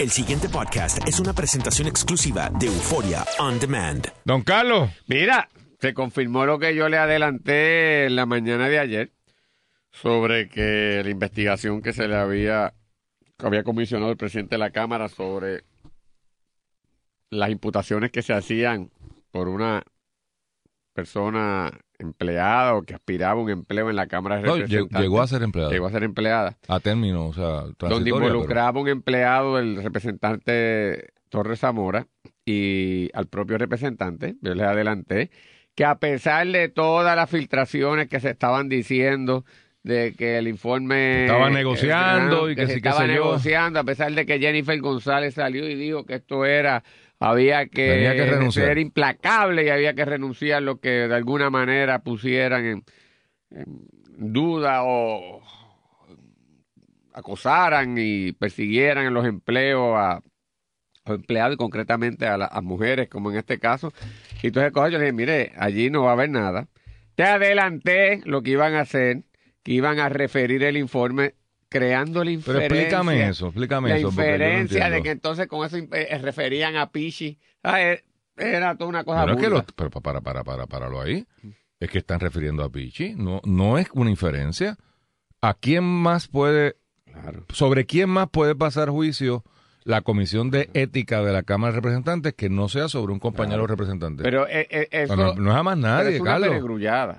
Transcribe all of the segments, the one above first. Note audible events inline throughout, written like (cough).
El siguiente podcast es una presentación exclusiva de Euforia On Demand. Don Carlos. Mira, se confirmó lo que yo le adelanté en la mañana de ayer sobre que la investigación que se le había, que había comisionado el presidente de la Cámara sobre las imputaciones que se hacían por una persona empleada o que aspiraba a un empleo en la Cámara de No, Representantes. llegó a ser empleado. Llegó a ser empleada. A término, o sea, donde involucraba un empleado, el representante Torres Zamora, y al propio representante, yo les adelanté, que a pesar de todas las filtraciones que se estaban diciendo, de que el informe... Estaban negociando y que se que estaba sé yo. negociando, a pesar de que Jennifer González salió y dijo que esto era... Había que, renunciar. ser implacable y había que renunciar lo que de alguna manera pusieran en, en duda o acosaran y persiguieran en los empleos a, a los empleados y concretamente a las mujeres, como en este caso. Y entonces yo le dije, mire, allí no va a haber nada. Te adelanté lo que iban a hacer, que iban a referir el informe creando la Pero inferencia. explícame eso, explícame La eso. porque yo no inferencia de que entonces con eso eh, referían a Pichi. Ah, eh, Era toda una cosa Pero es que lo- pero pa- para, para, para, páralo ahí. Es que están refiriendo a Pichi. No, no es una inferencia. ¿A quién más puede, Claro. sobre quién más puede pasar juicio la Comisión de Ética de la Cámara de Representantes que no sea sobre un compañero representante? Pero eh, eh, eso... no, no es a más Pero nadie, es una Carlos.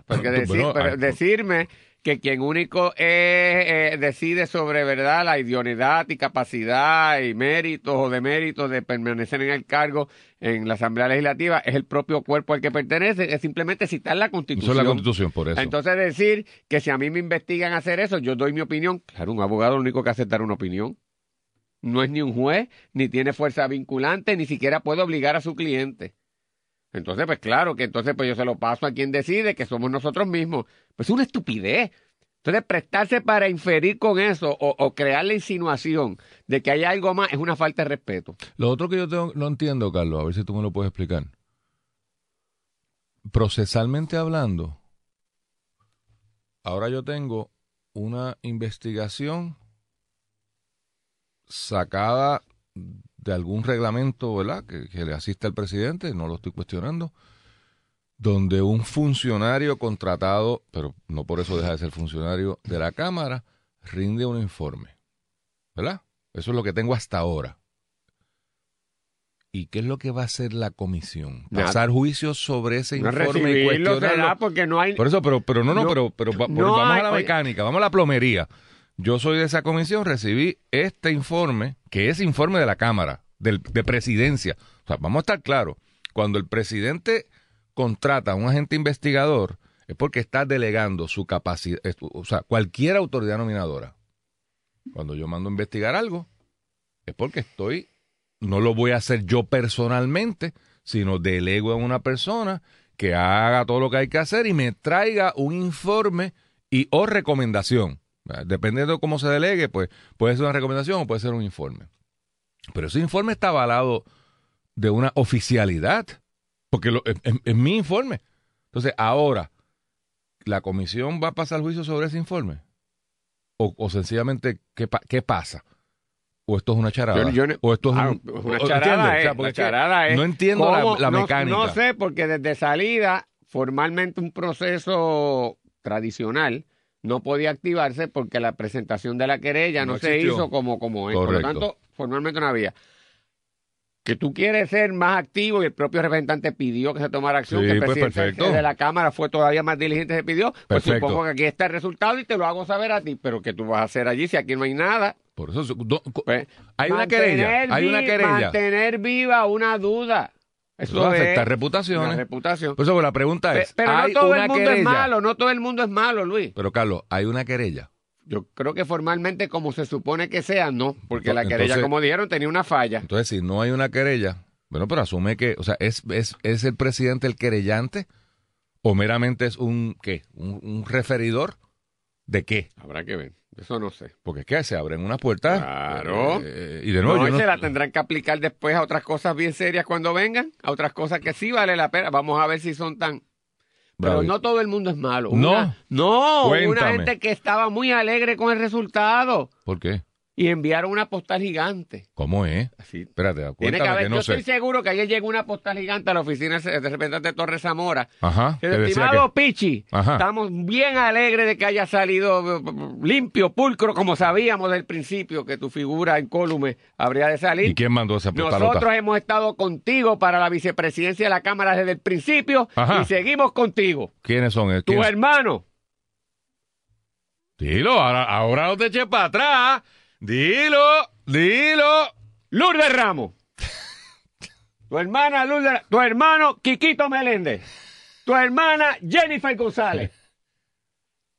Porque (laughs) decir- bueno, pero decirme que quien único eh, eh, decide sobre verdad la idoneidad y capacidad y méritos o deméritos de permanecer en el cargo en la Asamblea Legislativa es el propio cuerpo al que pertenece, es simplemente citar la Eso Constitución. es la Constitución, por eso. Entonces decir que si a mí me investigan hacer eso, yo doy mi opinión. Claro, un abogado lo único que hace es dar una opinión. No es ni un juez, ni tiene fuerza vinculante, ni siquiera puede obligar a su cliente. Entonces, pues claro, que entonces pues yo se lo paso a quien decide, que somos nosotros mismos. Pues es una estupidez. Entonces, prestarse para inferir con eso o, crear la insinuación de que hay algo más es una falta de respeto. Lo otro que yo tengo- no entiendo, Carlos, a ver si tú me lo puedes explicar. Procesalmente hablando, ahora yo tengo una investigación sacada de algún reglamento, ¿verdad? Que, que le asiste al presidente, no lo estoy cuestionando, donde un funcionario contratado, pero no por eso deja de ser funcionario de la Cámara, rinde un informe, ¿verdad? Eso es lo que tengo hasta ahora. ¿Y qué es lo que va a hacer la comisión? Pasar juicios sobre ese No informe y recibirlo será cuestionarlo. porque no hay... Por eso, pero, pero no, no, No, pero, pero no vamos hay- a la mecánica, vamos a la plomería. Yo soy de esa comisión, recibí este informe, que es informe de la Cámara, del, de presidencia. O sea, vamos a estar claros. Cuando el presidente contrata a un agente investigador, es porque está delegando su capacidad, o sea, cualquier autoridad nominadora. Cuando yo mando a investigar algo, es porque estoy, no lo voy a hacer yo personalmente, sino delego a una persona que haga todo lo que hay que hacer y me traiga un informe y o recomendación. Dependiendo de cómo se delegue, pues puede ser una recomendación o puede ser un informe. Pero ese informe está avalado de una oficialidad, porque lo- es, es- es mi informe. Entonces, ahora, ¿la comisión va a pasar juicio sobre ese informe? O, o sencillamente, ¿qué, qué pasa? ¿O esto es una charada? Yo- yo no- ¿O esto es Ah, un- una charada No entiendo la, ¿Cómo? la No- mecánica. No, sé, porque desde salida, formalmente un proceso tradicional no podía activarse porque la presentación de la querella no, No se hizo como, como es. Por lo tanto, formalmente no había. Que tú quieres ser más activo y el propio representante pidió que se tomara acción, Sí, que el pues, presidente perfecto. de la Cámara fue todavía más diligente, se pidió. Pues Perfecto. supongo que aquí está el resultado y te lo hago saber a ti, pero que tú vas a hacer allí si aquí no hay nada. Por eso, do- Pues, hay una querella, hay una querella. Mantener viva una duda. Eso, Eso es afecta reputaciones. reputación. Por eso la pregunta es, Pero no ¿hay todo una el mundo querella? es malo, no todo el mundo es malo, Luis. Pero Carlos, hay una querella. Yo creo que formalmente, como se supone que sea, no, porque la querella, como dijeron, tenía una falla. Entonces, si no hay una querella, bueno, pero asume que, o sea, ¿es, es, es el presidente el querellante o meramente es un, ¿qué? Un, un referidor de qué? Habrá que ver, eso no sé. Porque es que se abren unas puertas. Claro. eh, y de nuevo, no, yo y no- se la tendrán que aplicar después a otras cosas bien serias cuando vengan, a otras cosas que sí vale la pena. Vamos a ver si son tan... Pero no todo el mundo es malo. No. Una- no, una Cuéntame. gente que estaba muy alegre con el resultado. ¿Por qué? Y enviaron una postal gigante. ¿Cómo es? Así. Espérate, Tiene que haber, que no yo sé. estoy seguro que ayer llegó una postal gigante a la oficina de representante de Torres Zamora. Ajá. Estimado que- Pichi, Ajá. estamos bien alegres de que haya salido eh, limpio, pulcro, como sabíamos del principio que tu figura incólume habría de salir. ¿Y quién mandó esa postalota? Nosotros hemos estado contigo para la vicepresidencia de la Cámara desde el principio Ajá. y seguimos contigo. ¿Quiénes son? Tu ¿Quién- hermano, Dilo, ahora, ahora no te eches para atrás. Dilo, dilo. Lourdes Ramos. (laughs) tu hermana Lourdes, tu hermano Quiquito Meléndez. Tu hermana Jennifer González.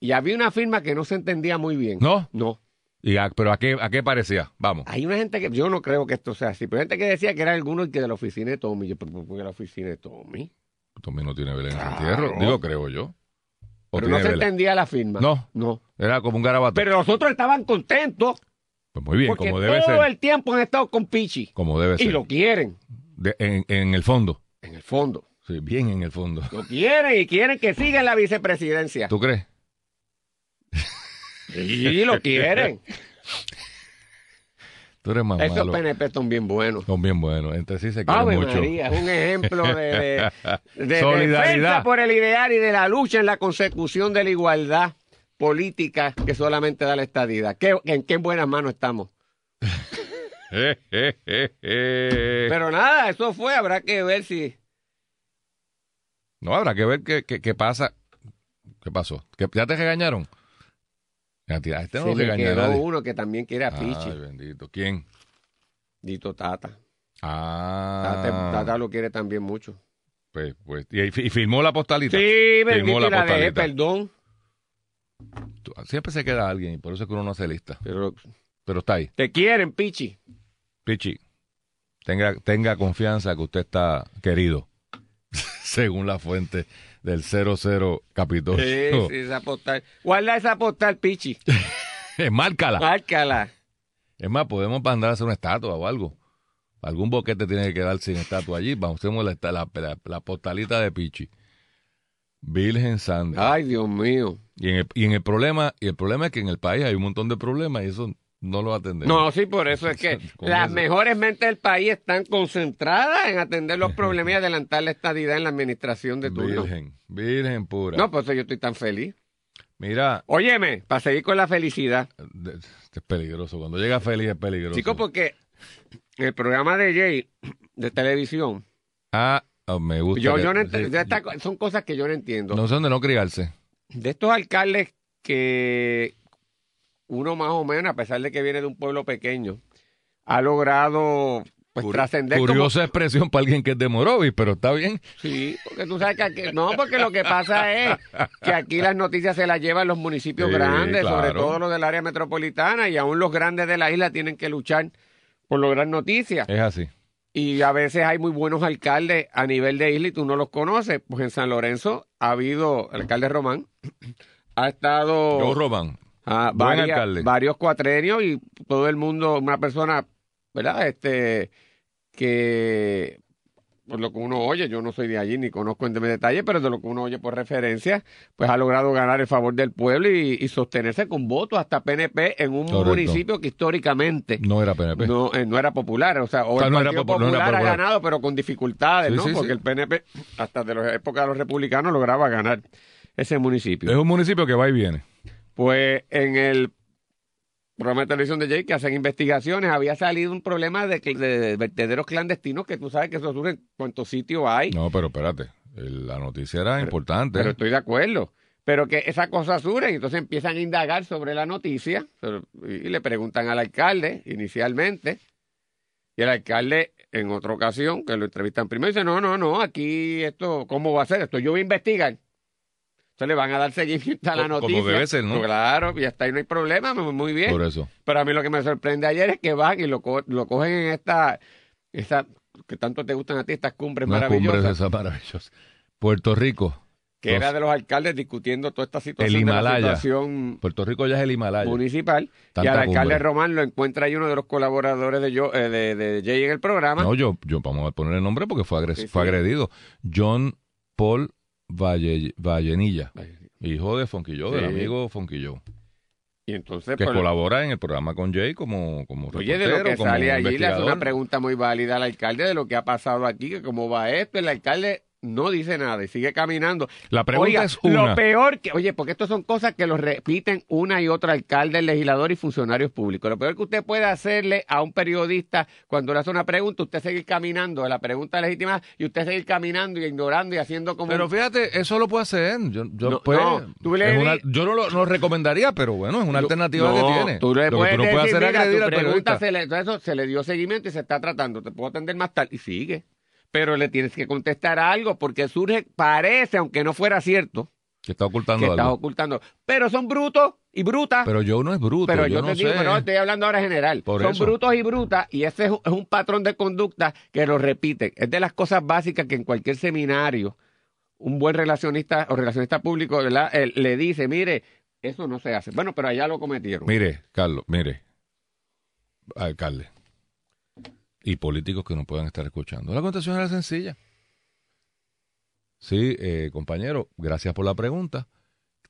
Y había una firma que no se entendía muy bien. ¿No? No. Y a- ¿Pero a qué, a qué parecía? Vamos. Hay una gente que, yo no creo que esto sea así, pero hay gente que decía que era alguno que de la oficina de Tommy. Yo, ¿pero por qué la oficina de Tommy? Tommy no tiene Belén en Claro. entierro. Digo, creo yo. ¿O Pero no se Belén? entendía la firma. No. No. Era como un garabato. Pero los otros estaban contentos Pues muy bien, porque como debe todo ser. el tiempo han estado con Pichi. Como debe Y ser. lo quieren, De- en, en el fondo. en el fondo. Sí, bien en el fondo. Lo quieren y quieren que siga en la vicepresidencia. ¿Tú crees? Sí, lo quieren. Tú eres más Esos malo. PNP son bien buenos. Son bien buenos. Entre sí se quieren Ave mucho. María, es un ejemplo de, de, (laughs) de Solidaridad. defensa por el ideal y de la lucha en la consecución de la igualdad política que solamente da la estadidad. ¿Qué, ¿En qué buenas manos estamos? (laughs) Pero nada, eso fue, habrá que ver si... No, habrá que ver qué, qué, qué pasa. ¿Qué pasó? ¿Que ¿Ya te regañaron? Este no se regaña quedó uno que también quiere a Pichi. Ay, bendito. ¿Quién? Dito Tata. Ah. Tata. Tata lo quiere también mucho. Pues, pues, y, y firmó la postalita. Sí, Firmó bendito, la postalita. perdón. Siempre se queda alguien y por eso es que uno no hace lista. Pero Pero está ahí. te quieren, Pichi. Pichi, tenga, tenga confianza que usted está querido. (laughs) Según la fuente del 00 Capitolio. Sí, sí, esa postal. Guarda esa postal, Pichi. (laughs) Márcala. Márcala. Es más, podemos mandar a hacer una estatua o algo. Algún boquete tiene que quedar sin estatua allí. Vamos, hacemos la, la, la- la postalita de Pichi. Virgen Santa. Ay, Dios mío. Y, en el, y en el problema, y el problema es que en el país hay un montón de problemas y eso no lo atendemos. No, sí, por eso es (laughs) que las eso. mejores mentes del país están concentradas en atender los problemas y adelantar la estadidad en la administración de turno. Virgen, virgen pura. No, por eso yo estoy tan feliz. Mira, Óyeme, para seguir con la felicidad. de- es peligroso. Cuando llega feliz es peligroso. Chicos, porque el programa de Jay de televisión, Ah, oh, me gusta. yo, que- yo no sí, de esta son cosas que yo no entiendo. no sé dónde no criarse. De estos alcaldes que uno más o menos, a pesar de que viene de un pueblo pequeño, ha logrado pues trascender como- Curiosa expresión para alguien que es de Morovis, pero está bien. Sí, porque tú sabes que aquí, no, porque lo que pasa es que aquí las noticias se las llevan los municipios Sí, grandes, sobre todo los del área metropolitana, y aún los grandes de la isla tienen que luchar por lograr noticias. Es así. Y a veces hay muy buenos alcaldes a nivel de isla y tú no los conoces. Pues en San Lorenzo ha habido, el alcalde Román (clears throat) ha estado Joe Roman. a buen varia- alcalde. varios cuatrenios y todo el mundo, una persona, ¿verdad? Este, que por lo que uno oye, yo no soy de allí ni conozco en detalle, pero de lo que uno oye por referencia, pues ha logrado ganar el favor del pueblo y, y sostenerse con votos hasta PNP en un Correcto. municipio que históricamente No era PNP. no, eh, no era popular, o sea, o, O sea, el no era Partido no era Popular ha popular. ganado, pero con dificultades, Sí, ¿no? sí, sí. Porque el PNP, hasta de la época de los republicanos, lograba ganar ese municipio. Es un municipio que va y viene. Pues en el programa de televisión de Jay que hacen investigaciones, había salido un problema de, de vertederos clandestinos que tú sabes que eso surge en cuantos sitios hay. No, pero espérate. La noticia era importante. Pero estoy de acuerdo. Pero que esas cosas surgen, y entonces empiezan a indagar sobre la noticia y le preguntan al alcalde inicialmente. Y el alcalde, en otra ocasión, que lo entrevistan primero, dice: No, no, no, aquí esto, ¿cómo va a ser? Esto yo voy a investigar. Entonces le van a dar seguimiento a la Como noticia. debe ser, ¿no? Claro, y hasta ahí no hay problema, muy bien. Por eso. Pero a mí lo que me sorprende ayer es que van y lo, co- lo cogen en esta, esta, que tanto te gustan a ti, estas cumbres Unas maravillosas, cumbres esas maravillosas. Puerto Rico. que era de los alcaldes discutiendo toda esta situación El de la Himalaya. situación Puerto Rico ya es el Himalaya. municipal. y Tanta al alcalde cumbre. Román lo encuentra ahí uno de los colaboradores de, yo, eh, de, de Jay en el programa. No, yo, yo vamos a poner el nombre porque fue, agres- Sí, fue sí. agredido. John Paul Valle- Vallenilla, hijo de Fonquillo, del amigo Fonquillo. Y entonces, que pues, colabora en el programa con Jay como, como Oye, de lo que sale allí, le hace una pregunta muy válida al alcalde de lo que ha pasado aquí, que cómo va esto. El alcalde no dice nada y sigue caminando. La pregunta Oiga, es una. Lo peor que, oye, porque estas son cosas que lo repiten una y otra alcalde, legislador y funcionarios públicos. Lo peor que usted puede hacerle a un periodista cuando le hace una pregunta, usted seguir caminando la pregunta legítima y usted seguir caminando y ignorando y haciendo como. Pero fíjate, eso lo puede hacer. Yo, yo, No, pues, no, tú le es di- una- yo no lo no recomendaría, pero bueno, es una alternativa no, que tiene. Tú le lo que puedes tú no puedes decir, hacer mira, agredir tu al pregunta periodista. se le, entonces eso se le dio seguimiento y se está tratando. Te puedo atender más tarde y sigue. Pero le tienes que contestar algo porque surge, parece, aunque no fuera cierto, Que está ocultando que estás algo. ocultando. Pero son brutos y brutas. Pero yo no es bruto. Pero yo, yo, no te digo, sé. pero estoy hablando ahora general. Por Son eso. brutos y brutas y ese es un, patrón de conducta que lo repite. Es de las cosas básicas que en cualquier seminario un buen relacionista o relacionista público ¿verdad? Eh, le dice, mire, eso no se hace. Bueno, pero allá lo cometieron. Mire, Carlos, mire, alcalde y políticos que no puedan estar escuchando. La contestación era sencilla. Sí, eh, compañero, gracias por la pregunta.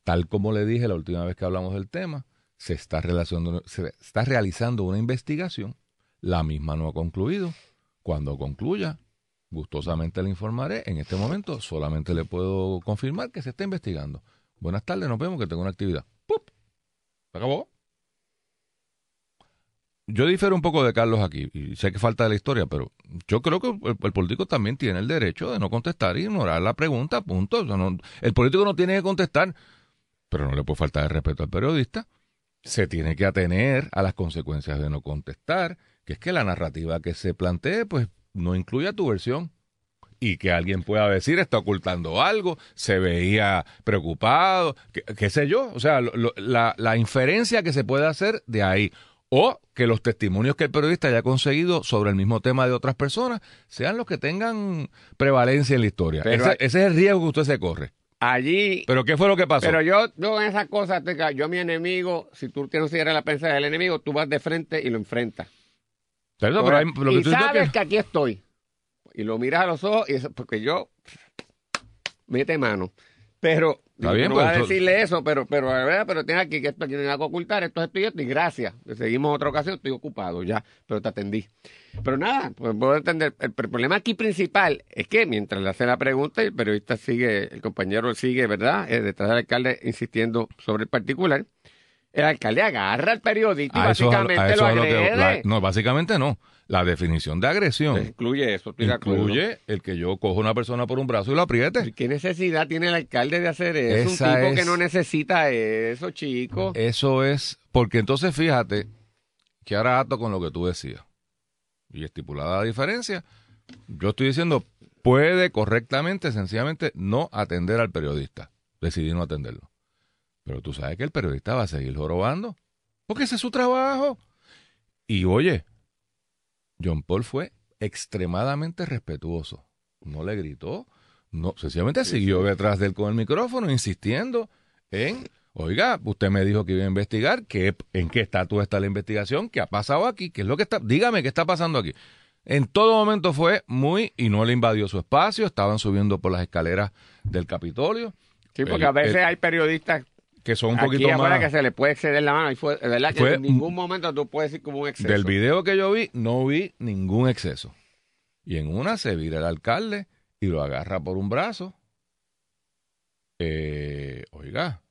Tal como le dije la última vez que hablamos del tema, se está, relacionando- se está realizando una investigación. La misma no ha concluido. Cuando concluya, gustosamente le informaré. En este momento solamente le puedo confirmar que se está investigando. Buenas tardes, nos vemos, que tengo una actividad. ¡Pup! Se acabó. Yo difiero un poco de Carlos aquí, y sé que falta de la historia, pero yo creo que el, político también tiene el derecho de no contestar y ignorar la pregunta, punto. El político no tiene que contestar, pero no le puede faltar el respeto al periodista. Se tiene que atener a las consecuencias de no contestar, que es que la narrativa que se plantee, pues, no incluya tu versión. Y que alguien pueda decir, está ocultando algo, se veía preocupado, qué, sé yo. O sea, la, la inferencia que se puede hacer de ahí. O que los testimonios que el periodista haya conseguido sobre el mismo tema de otras personas sean los que tengan prevalencia en la historia. Ese, hay- ese es el riesgo que usted se corre. Allí Pero ¿qué fue lo que pasó? Pero yo, yo en esas cosas, yo mi enemigo, si tú tienes que la prensa del enemigo, tú vas de frente y lo enfrentas. Pero, pero hay- lo que y tú sabes que- que... aquí estoy. Y lo miras a los ojos, y eso, porque yo mete mano. Pero Está yo bien, no pues, voy a decirle eso, pero, pero, ver, pero tiene aquí que esto aquí nada que ocultar, esto es esto y esto, y gracias. Seguimos otra ocasión, estoy ocupado ya, pero te atendí. Pero nada, pues puedo entender. El, el problema aquí principal es que mientras le hace la pregunta, y el periodista sigue, el compañero sigue, ¿verdad? Eh, detrás del alcalde insistiendo sobre el particular. El alcalde agarra al periodista y a eso es a lo- básicamente a eso lo a que- agrede. la- no, básicamente no. La definición de agresión Incluye eso, de acuerdo. incluye el que yo cojo a una persona por un brazo y lo apriete. ¿Qué necesidad tiene el alcalde de hacer eso? Esa un tipo es- que no necesita eso, chico. Eso es, porque entonces fíjate que ahora ato con lo que tú decías. Y estipulada la diferencia, yo estoy diciendo, puede correctamente, sencillamente, no atender al periodista. Decidí no atenderlo. Pero tú sabes que el periodista va a seguir jorobando, porque ese es su trabajo. Y oye, John Paul fue extremadamente respetuoso. No le gritó, no, sencillamente siguió detrás de él con el micrófono, insistiendo en, oiga, usted me dijo que iba a investigar, ¿qué, ¿en qué estatus está la investigación? ¿Qué ha pasado aquí? ¿Qué es lo que está? Dígame qué está pasando aquí. En todo momento fue muy, y no le invadió su espacio, estaban subiendo por las escaleras del Capitolio, Sí, porque el- a veces el- hay periodistas que son un aquí poquito más... que se le puede exceder la mano. Y fue, que en ningún momento tú puedes decir como un exceso. Del video que yo vi, no vi ningún exceso. Y en una se vira el alcalde y lo agarra por un brazo. Eh, oiga,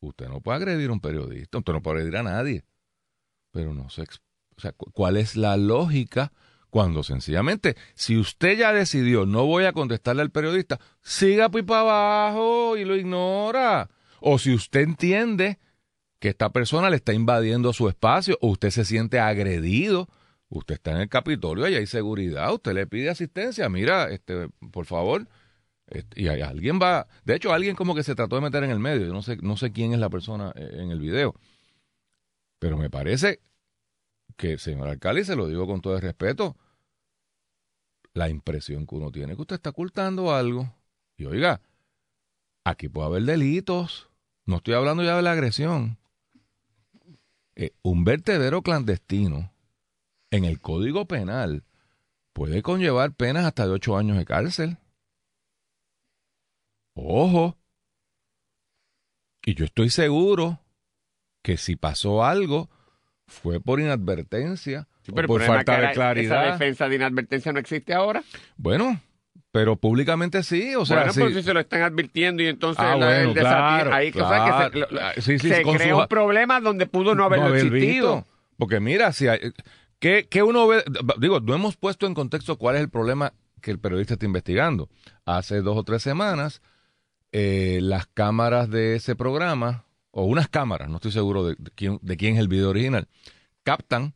usted no puede agredir a un periodista, usted no puede agredir a nadie. Pero no sé, ex- o sea, cu- ¿cuál es la lógica cuando sencillamente, si usted ya decidió, no voy a contestarle al periodista, siga pues abajo y lo ignora? O si usted entiende que esta persona le está invadiendo su espacio o usted se siente agredido, usted está en el Capitolio y hay seguridad, usted le pide asistencia, mira, este, por favor, este, y alguien va, de hecho alguien como que se trató de meter en el medio, yo no sé, no sé quién es la persona eh, en el video, pero me parece que, señor alcalde, se lo digo con todo el respeto, la impresión que uno tiene es que usted está ocultando algo. Y oiga, aquí puede haber delitos. No estoy hablando ya de la agresión. Eh, un vertedero clandestino en el Código Penal puede conllevar penas hasta de ocho años de cárcel. Ojo. Y yo estoy seguro que si pasó algo fue por inadvertencia Sí, pero por falta que de la- claridad. Esa defensa de inadvertencia no existe ahora. Bueno, pero públicamente sí, o sea, bueno, sí. pues si se lo están advirtiendo y entonces Ah, la- bueno, el claro, ahí claro. que se, lo- sí, sí, se crea su- un problema donde pudo no haberlo haber existido. visto. Porque mira, si hay, ¿qué, qué uno ve? Digo, no hemos puesto en contexto cuál es el problema que el periodista está investigando. Hace dos o tres semanas, eh, las cámaras de ese programa, o unas cámaras, no estoy seguro de, quién, de quién es el video original, captan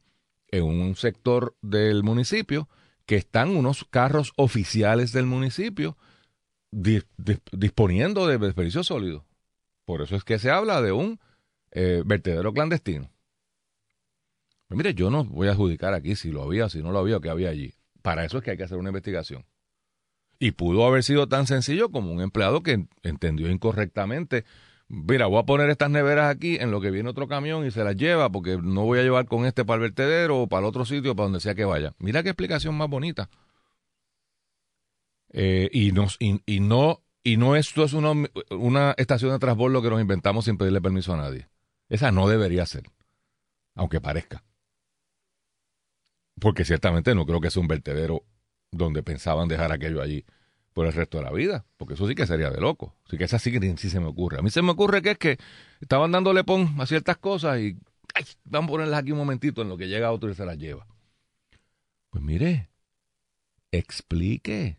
en un sector del municipio que están unos carros oficiales del municipio di- di- disponiendo de desperdicios sólidos. Por eso es que se habla de un eh, vertedero clandestino. Pues mire, yo no voy a adjudicar aquí si lo había, si no lo había o qué había allí. Para eso es que hay que hacer una investigación. Y pudo haber sido tan sencillo como un empleado que entendió incorrectamente. Mira, voy a poner estas neveras aquí en lo que viene otro camión y se las lleva porque no voy a llevar con este para el vertedero o para el otro sitio, para donde sea que vaya. Mira qué explicación más bonita. Eh, y, nos, y, no y no esto es una, una estación de transbordo que nos inventamos sin pedirle permiso a nadie. Esa no debería ser, aunque parezca. Porque ciertamente no creo que sea un vertedero donde pensaban dejar aquello allí por el resto de la vida, porque eso sí que sería de loco. Así que esa sí sí se me ocurre. A mí se me ocurre que es que estaban dándole pon a ciertas cosas y vamos a ponerlas aquí un momentito en lo que llega otro y se las lleva. Pues mire, explique.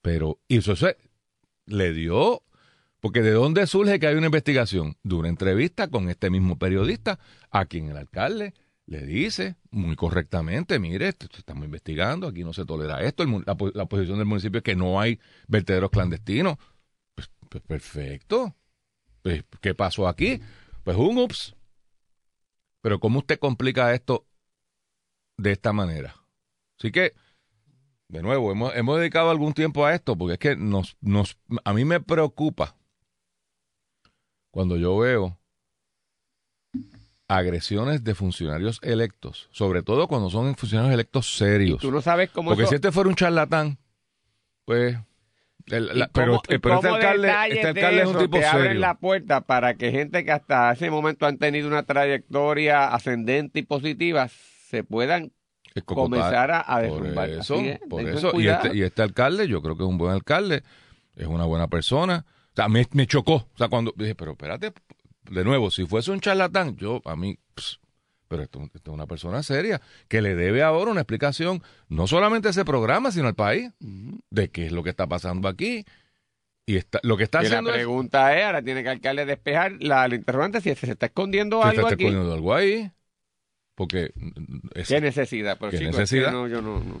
Pero, y eso se le dio, porque ¿de dónde surge que hay una investigación? De una entrevista con este mismo periodista, a quien el alcalde le dice muy correctamente, mire, estamos investigando, aquí no se tolera esto, la posición del municipio es que no hay vertederos clandestinos. Pues, pues perfecto. Pues, ¿Qué pasó aquí? Pues un ups. Pero ¿cómo usted complica esto de esta manera? Así que, de nuevo, hemos, hemos dedicado algún tiempo a esto, porque es que nos, nos, a mí me preocupa cuando yo veo agresiones de funcionarios electos, sobre todo cuando son funcionarios electos Y serios. tú no sabes cómo Porque eso- si este fuera un charlatán, pues... el- la- pero cómo- y pero este alcalde, este de alcalde es un eso tipo te abren serio. la puerta para que gente que hasta ese momento han tenido una trayectoria ascendente y positiva se puedan comenzar a, a Por derrumbar. eso, Así es, por eso. Y este, y este alcalde, yo creo que es un buen alcalde, es una buena persona. O sea, me, me chocó. O sea, cuando dije, pero espérate, de nuevo, si fuese un charlatán, yo, a mí, ps, pero esto, esto es una persona seria que le debe ahora una explicación, no solamente a ese programa, sino al país, de qué es lo que está pasando aquí. Y está, lo que está Y la haciendo es pregunta es, ahora tiene que el alcalde despejar la, la interrogante si se está escondiendo se algo está aquí. escondiendo algo ahí. Porque mm, es- ¿Qué necesidad? Pero ¿Qué chicos, es necesidad? que no, yo no, no.